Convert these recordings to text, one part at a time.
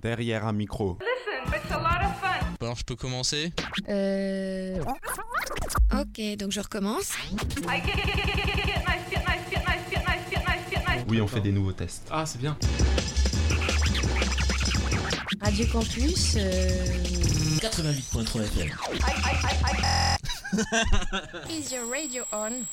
Derrière un micro. Alors je peux commencer Euh... Ok, donc je recommence. Oui, on fait des nouveaux tests. Ah, c'est bien. Radio Campus. Euh... 88.3 FM. Is your radio on?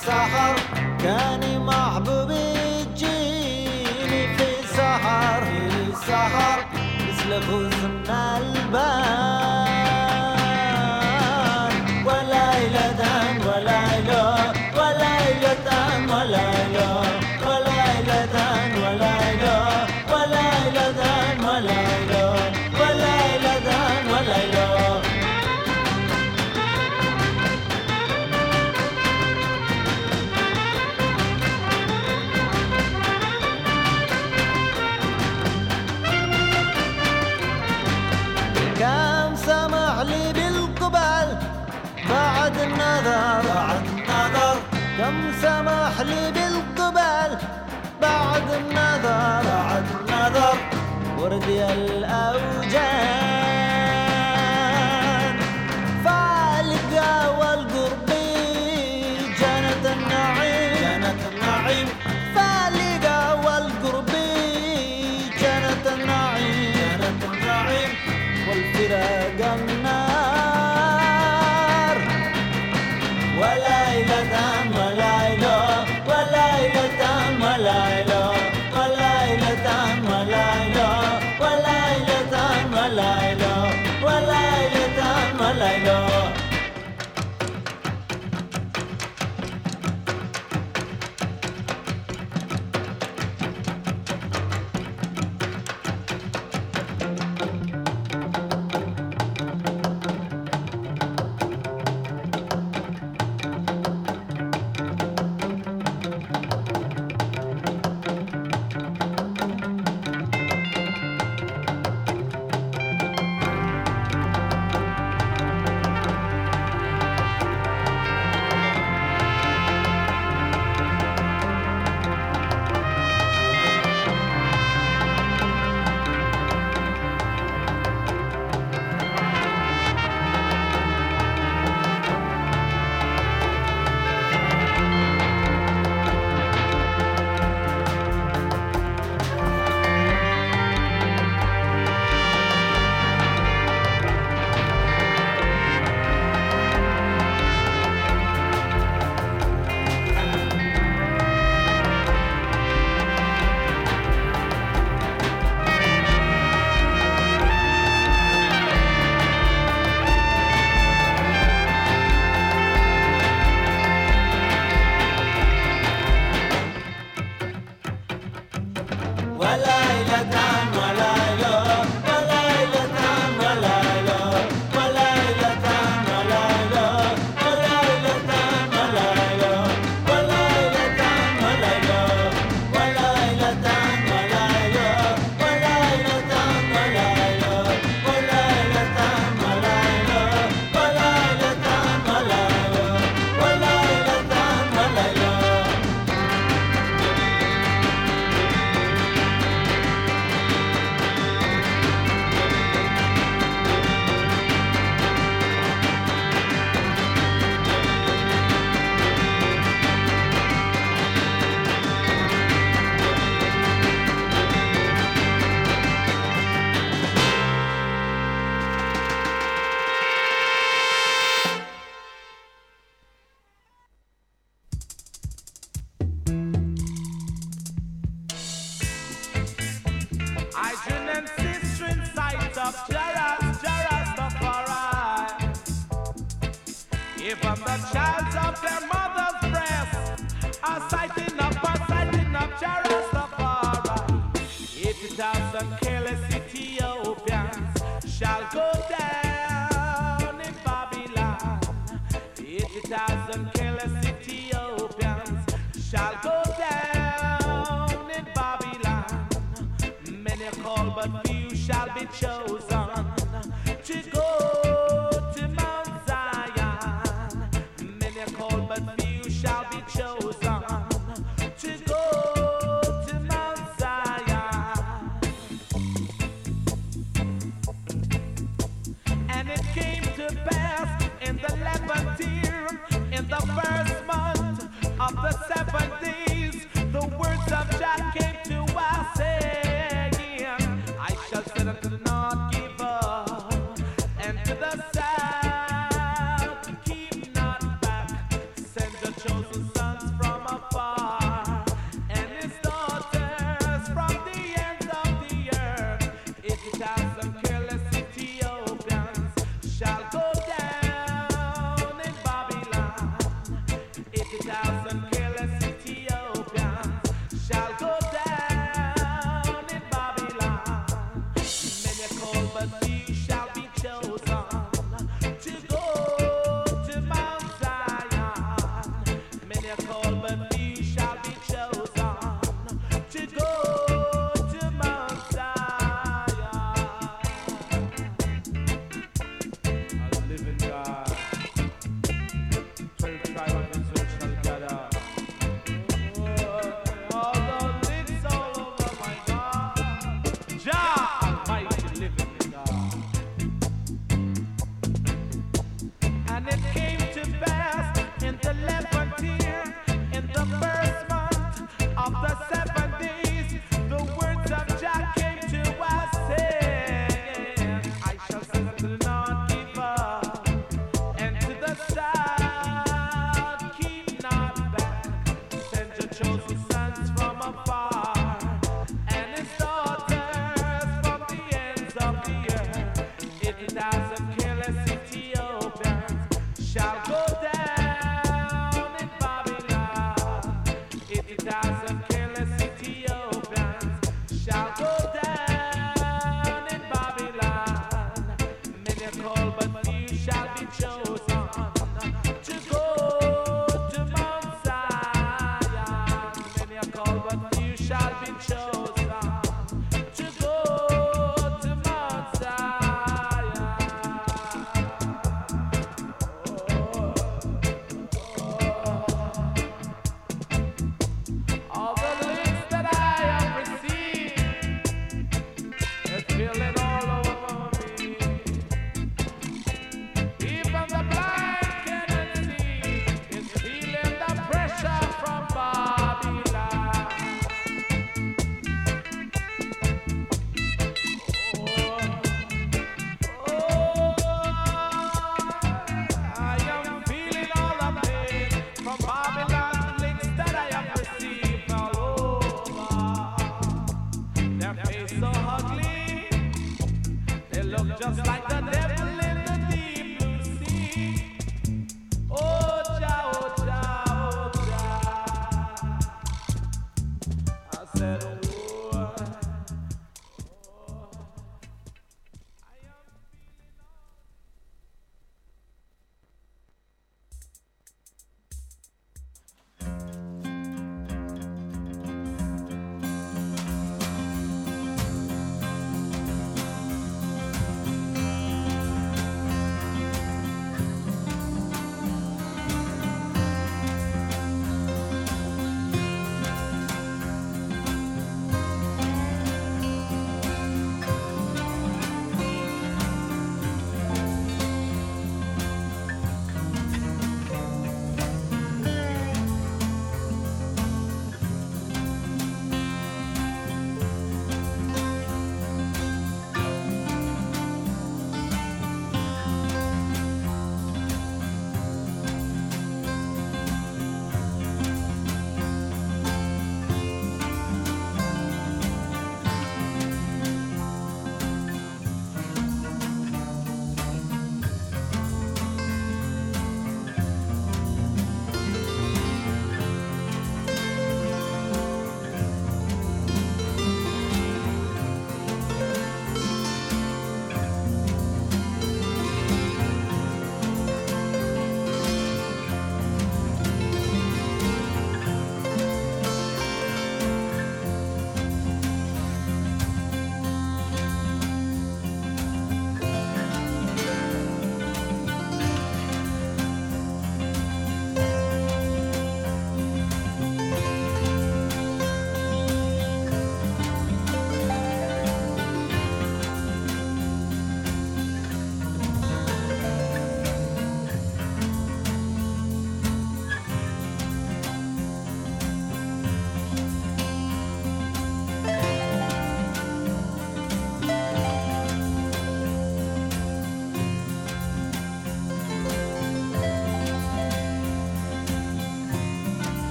السحر كاني محبوب يجيني في السحر في السحر مثل ديال الأوجاع Hydrant sister in sight of Jaras, Jaras the If I'm the child of their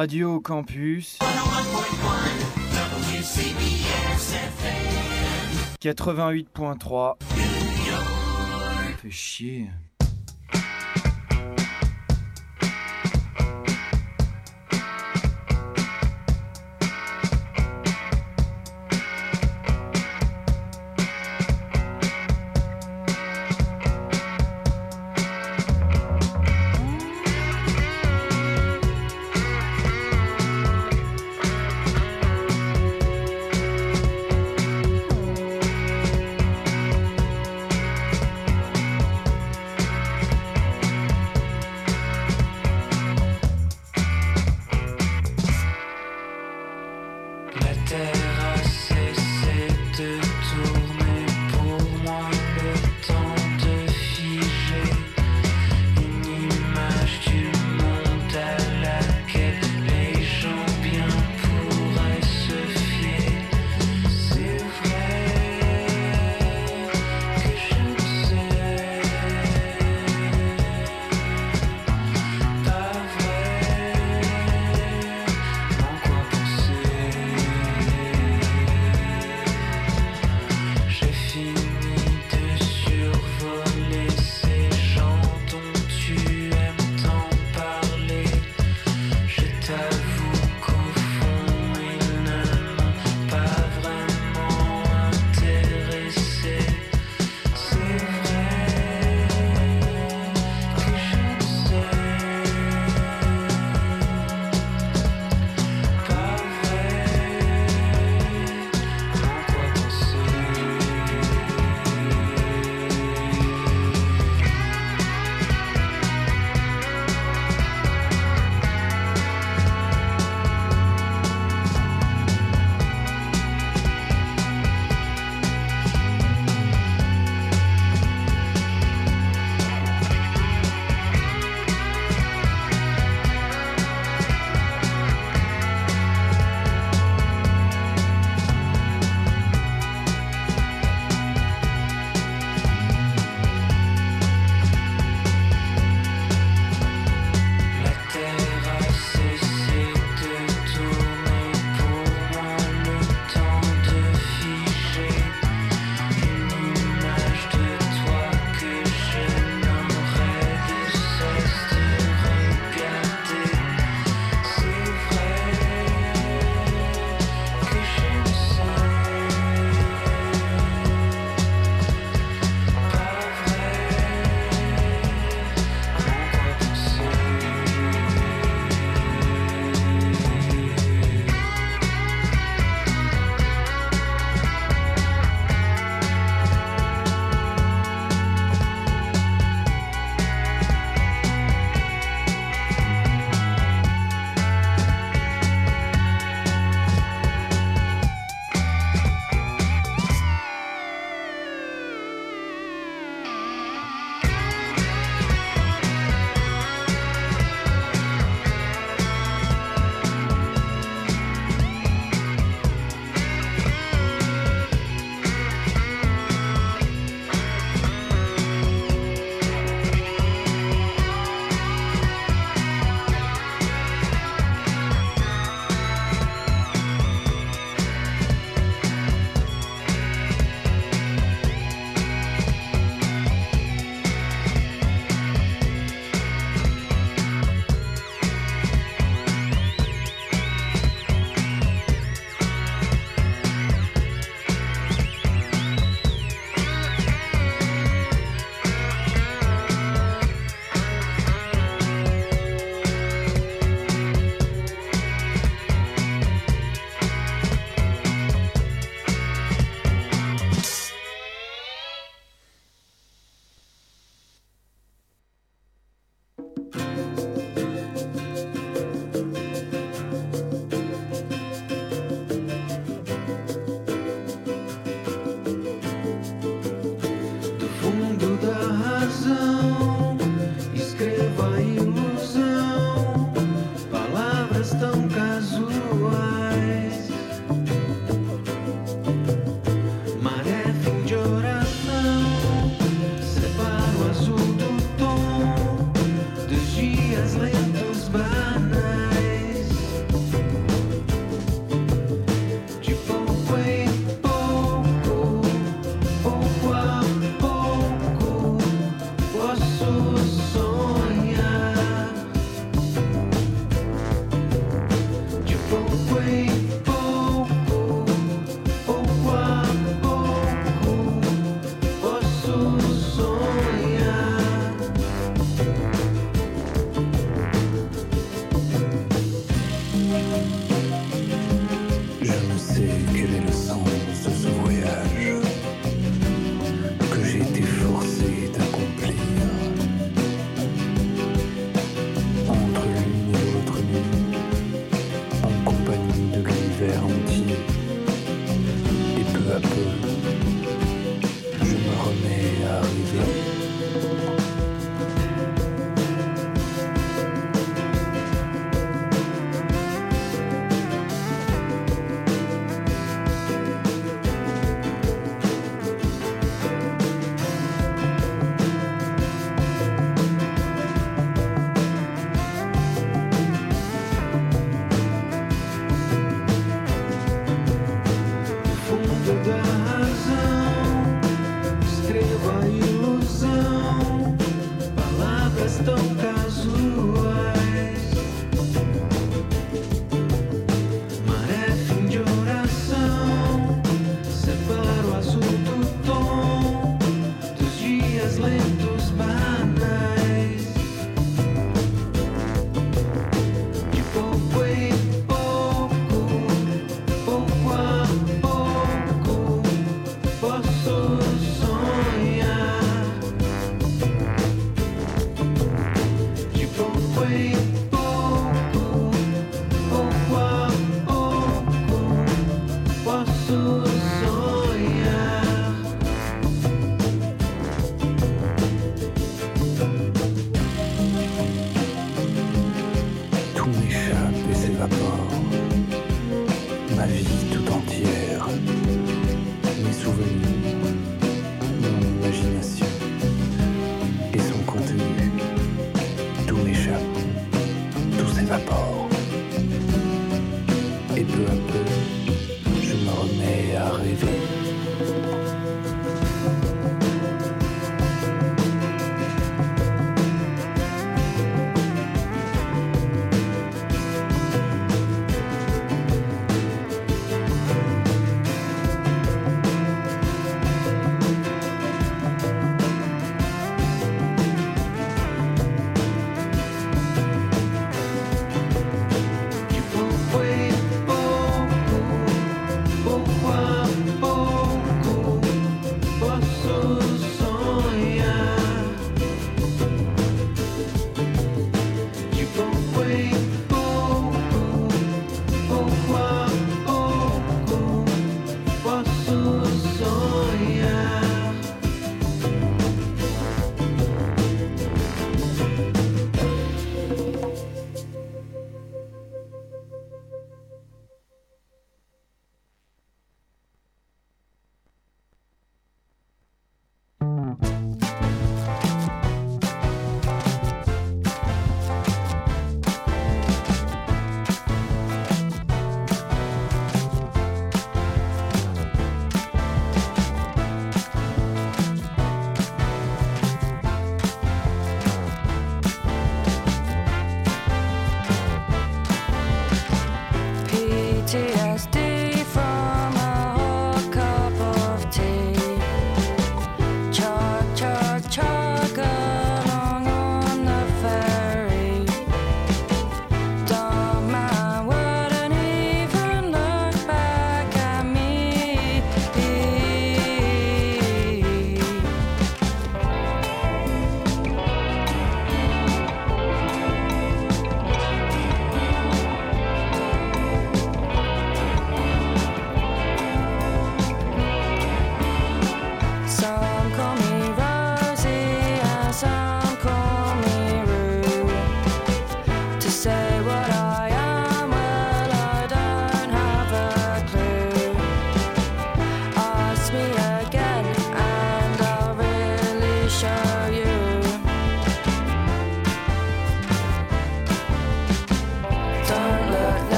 Radio Campus 88.3 Fait chier.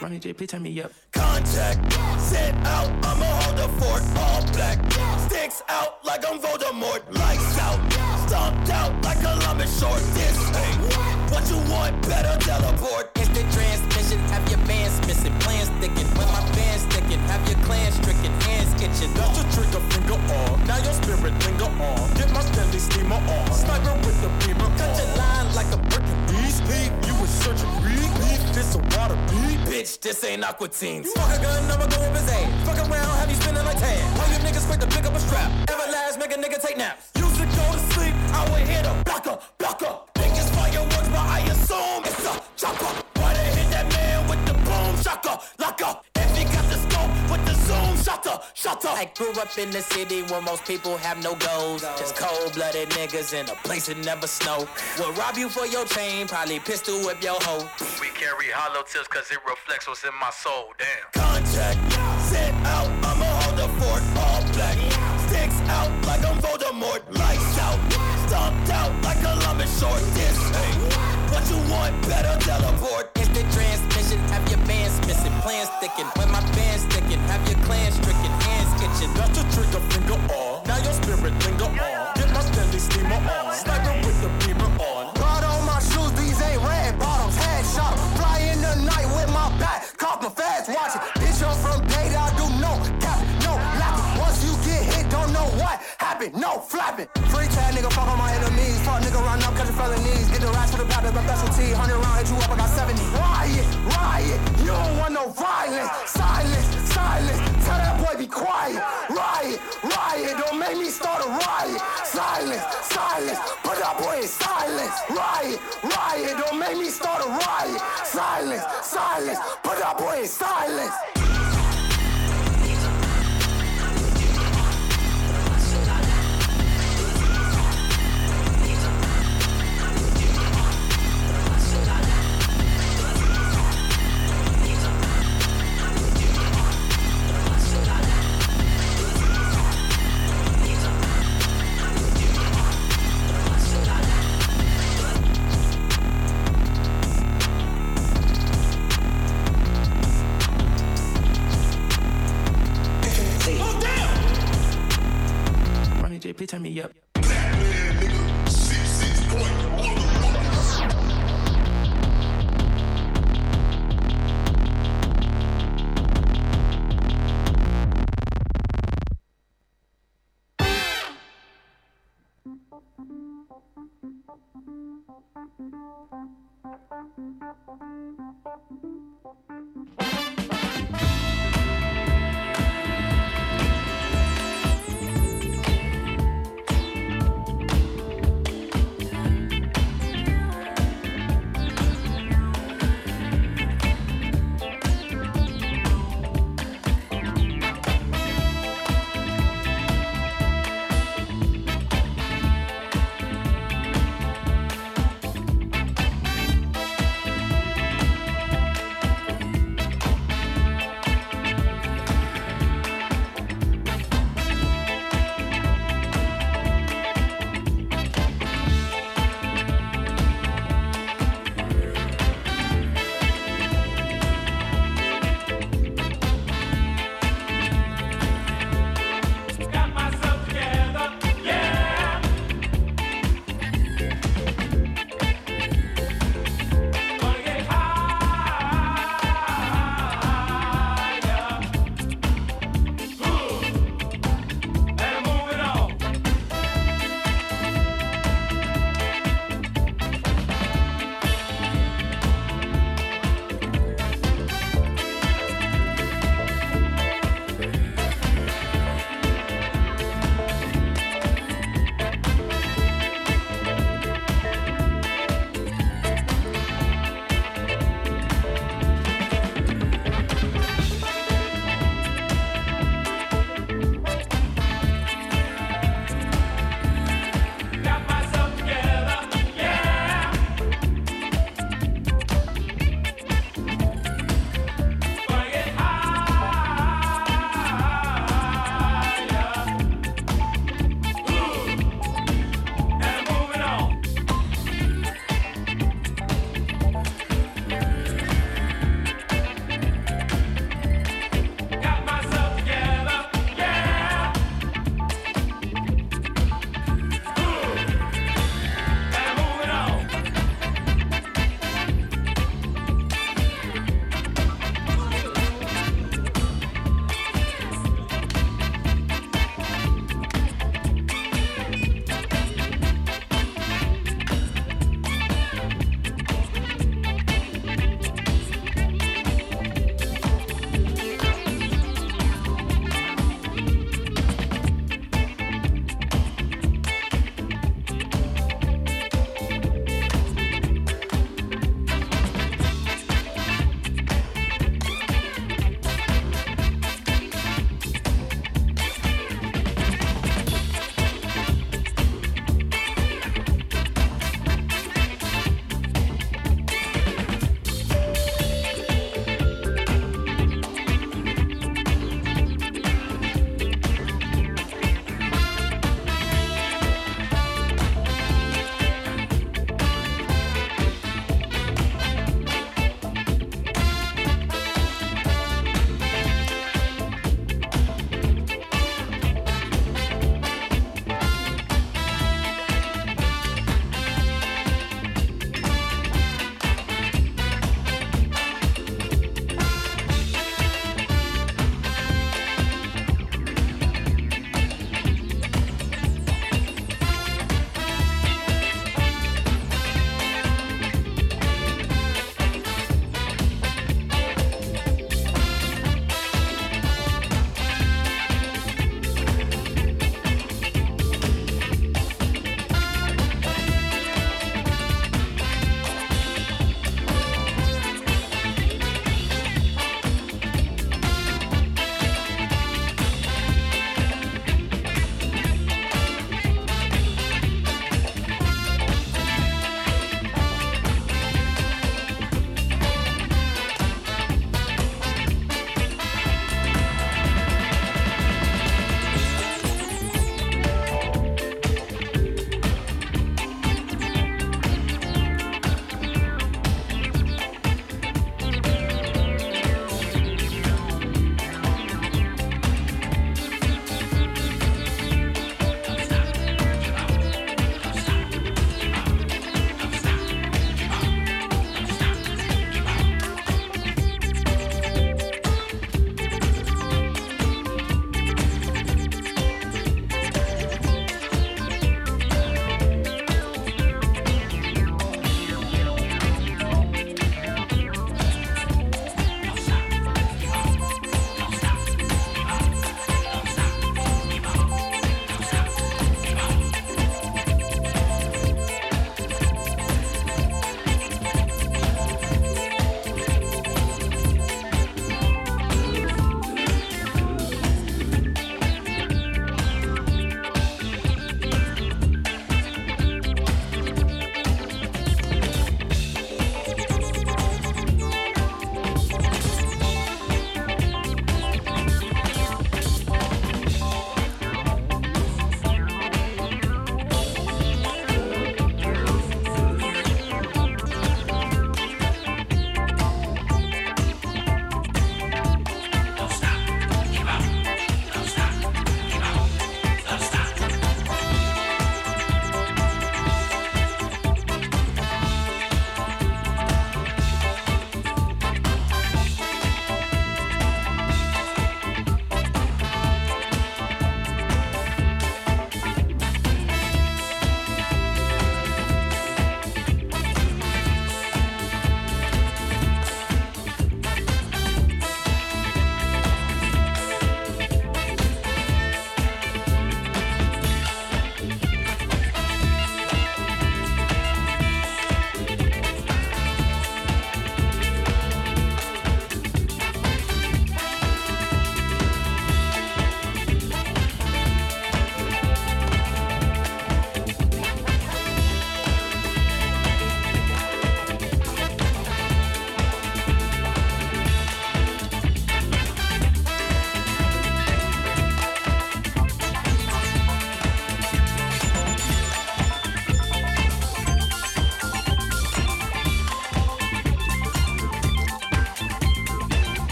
Ronnie J, please me yep. Contact, sit out, I'ma hold the fort. All black, sticks out like I'm Voldemort. Lights out, stomped out like short. This ain't what you want, better teleport. Instant transmission, have your bands missing, plans sticking. When my band's sticking, have your clan stricken, hands itching. That's a trigger finger on. Now your spirit linger on. Get my Stanley Steemer on. Sniper with the beamer Cut your line like a and These leave you with surgery. Leave this a water beat. Bitch, this ain't Aqua Teens. Fuck a gun, I'ma go with his aim. Fuck around, have you spinning like tan. All you niggas quick to pick up a strap. Everlast, make a nigga take naps. Used to go to sleep, I would hit a blocker, blocker. Think it's fireworks, but I assume it's a chopper. Boom shaka, locker? If he got the scope with the zoom shutter, shutter. I grew up in the city where most people have no goals. Just cold-blooded niggas in a place that never snow. Will rob you for your chain, probably pistol whip your hoe. We carry hollow tips cause it reflects what's in my soul, damn. Contact, sit out, I'ma hold the fort, all black. Sticks out like I'm Voldemort, lights out. Stomped out like Columbus short. This what you want, better teleport. the transmission, have your bands missing, plans sticking. When my band's sticking, have your clan stricken, hands itching. That's a trigger finger on. Now your spirit linger on. Get my Stanley Steemer on. Sniper with the beamer on. God on my shoes, these ain't red bottoms, headshot. Fly in the night with my back, cock my fast watch it. Bitch, I'm from data, I do no cap, no lapping. Once you get hit, don't know what happened, no flapping. Free tag nigga, fuck on my enemies. Fuck nigga, run up, catch felonies. Get the rats to the back, my specialty. 100 round, hit you up, I got 70. Riot, riot, you don't want no violence. Silence, silence, tell that boy be quiet. Riot, riot, don't make me start a riot. Silence, silence, put that boy in silence. Riot, riot, don't make me start a riot. Silence, silence, put that boy in silence.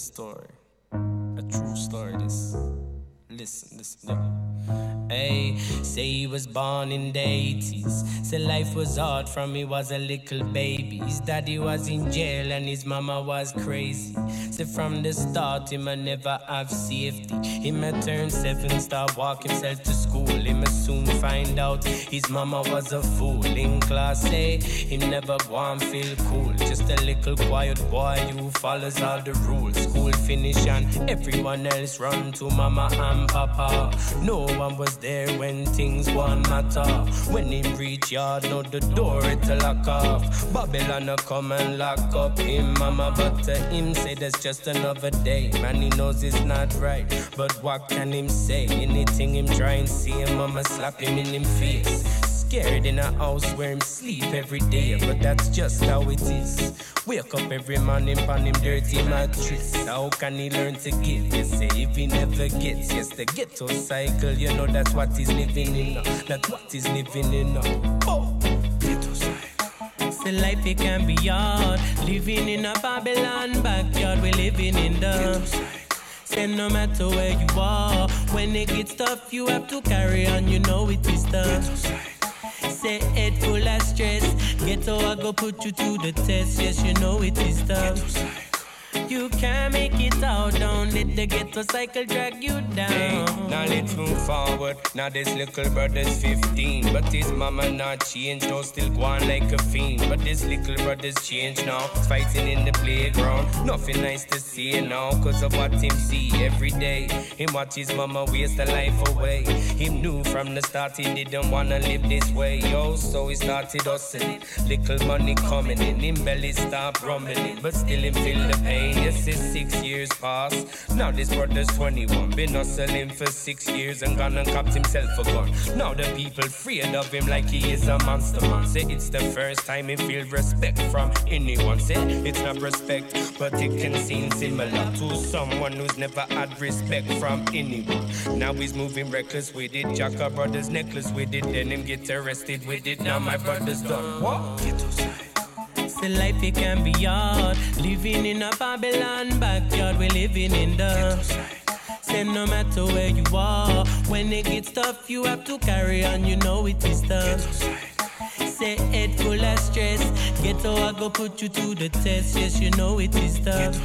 Story. A true story, this. Listen, listen, yeah. Hey, say he was born in the 80s. Say life was hard from he was a little baby. His daddy was in jail and his mama was crazy. From the start, him a never have safety. He may turn seven, start walk himself to school. He may soon find out his mama was a fool. In class, eh, say he never want feel cool. Just a little quiet boy who follows all the rules. School finish and everyone else run to mama and papa. No one was there when things were matter. When him reach yard, no the door it lock off. Babylon a come and lock up him mama, but to him say that's just another day. Man, he knows it's not right, but what can him say? Anything him try and see him, mama slap him in him face scared in a house where him sleep every day, but that's just how it is. Wake up every morning on him dirty mattress. How can he learn to give? You say if he never gets, yes, the ghetto cycle, you know that's what he's living in. That's what he's living in. Say life it can be hard. Living in a Babylon backyard, we're living in the. Say no matter where you are, when it gets tough, you have to carry on. You know it is tough. Say head full of stress. Ghetto, I go put you to the test. Yes, you know it is tough. You can't make it out, don't let the ghetto cycle drag you down. Hey, now let's move forward. Now this little brother's 15, but his mama not changed, though still going like a fiend. But this little brother's changed now, fighting in the playground. Nothing nice to see now, cause of what him see every day. Him watch his mama waste her life away. Him knew from the start he didn't wanna live this way, yo. So he started hustling, little money coming in, him belly stopped rumbling, but still him feel the pain. Yes, it's six years past. Now this brother's 21. Been hustling for six years and gone and copped himself a gun. Now the people afraid of him like he is a monster man. Say it's the first time he feel respect from anyone. Say it's not respect, but it can seem similar to someone who's never had respect from anyone. Now he's moving reckless with it. Jacka brother's necklace with it. Then him get arrested with it. Now my brother's done. What? Say life it can be hard. Living in a Babylon backyard, we're living in the. Say no matter where you are, when it gets tough, you have to carry on. You know it is tough. Say head full of stress. Ghetto, I go put you to the test. Yes, you know it is tough.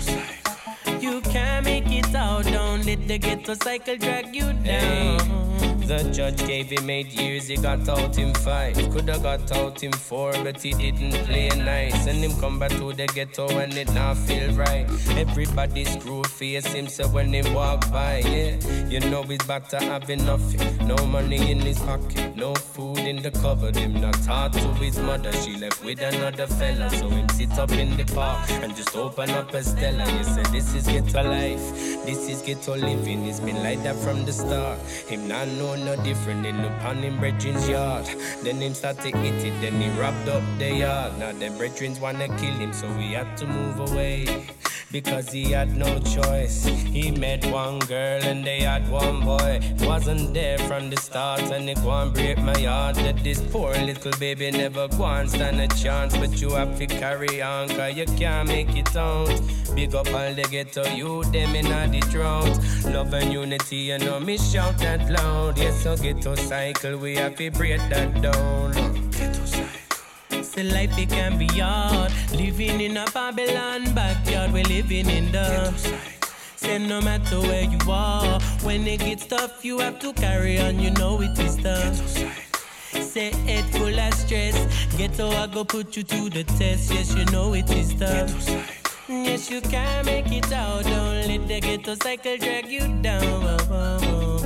You can't make it out, don't let the ghetto cycle drag you down. Hey, the judge gave him eight years, he got out in five. Coulda got out in four, but he didn't play nice. And him come back to the ghetto and it not feel right. Everybody screw face him, so when he walk by, yeah, you know he's about to have nothing. No money in his pocket, no food in the cupboard. Him not taught to his mother, she left with another fella. So him sit up in the park and just open up a Stella. You say this is ghetto life, this is ghetto living. It's been like that from the start. Him not know no different. They look on him brethren's yard. Then him start to eat it, then he wrapped up the yard. Now the brethrens wanna kill him, so we had to move away because he had no choice. He met one girl and they had one boy. Wasn't there from the start and it and break my heart that this poor little baby never go and stand a chance. But you have to carry on, cause you can't make it out. Big up all the ghetto you, them in the drought. Love and unity, you know me shout that loud. Yes, so ghetto cycle, we have to break that down. Say life it can be hard. Living in a Babylon backyard, we're living in the. Say no matter where you are, when it gets tough, you have to carry on. You know it is tough. Say head full of stress. Ghetto, I go put you to the test. Yes, you know it is tough. Yes, you can make it out. Don't let the ghetto cycle drag you down. Oh, oh, oh.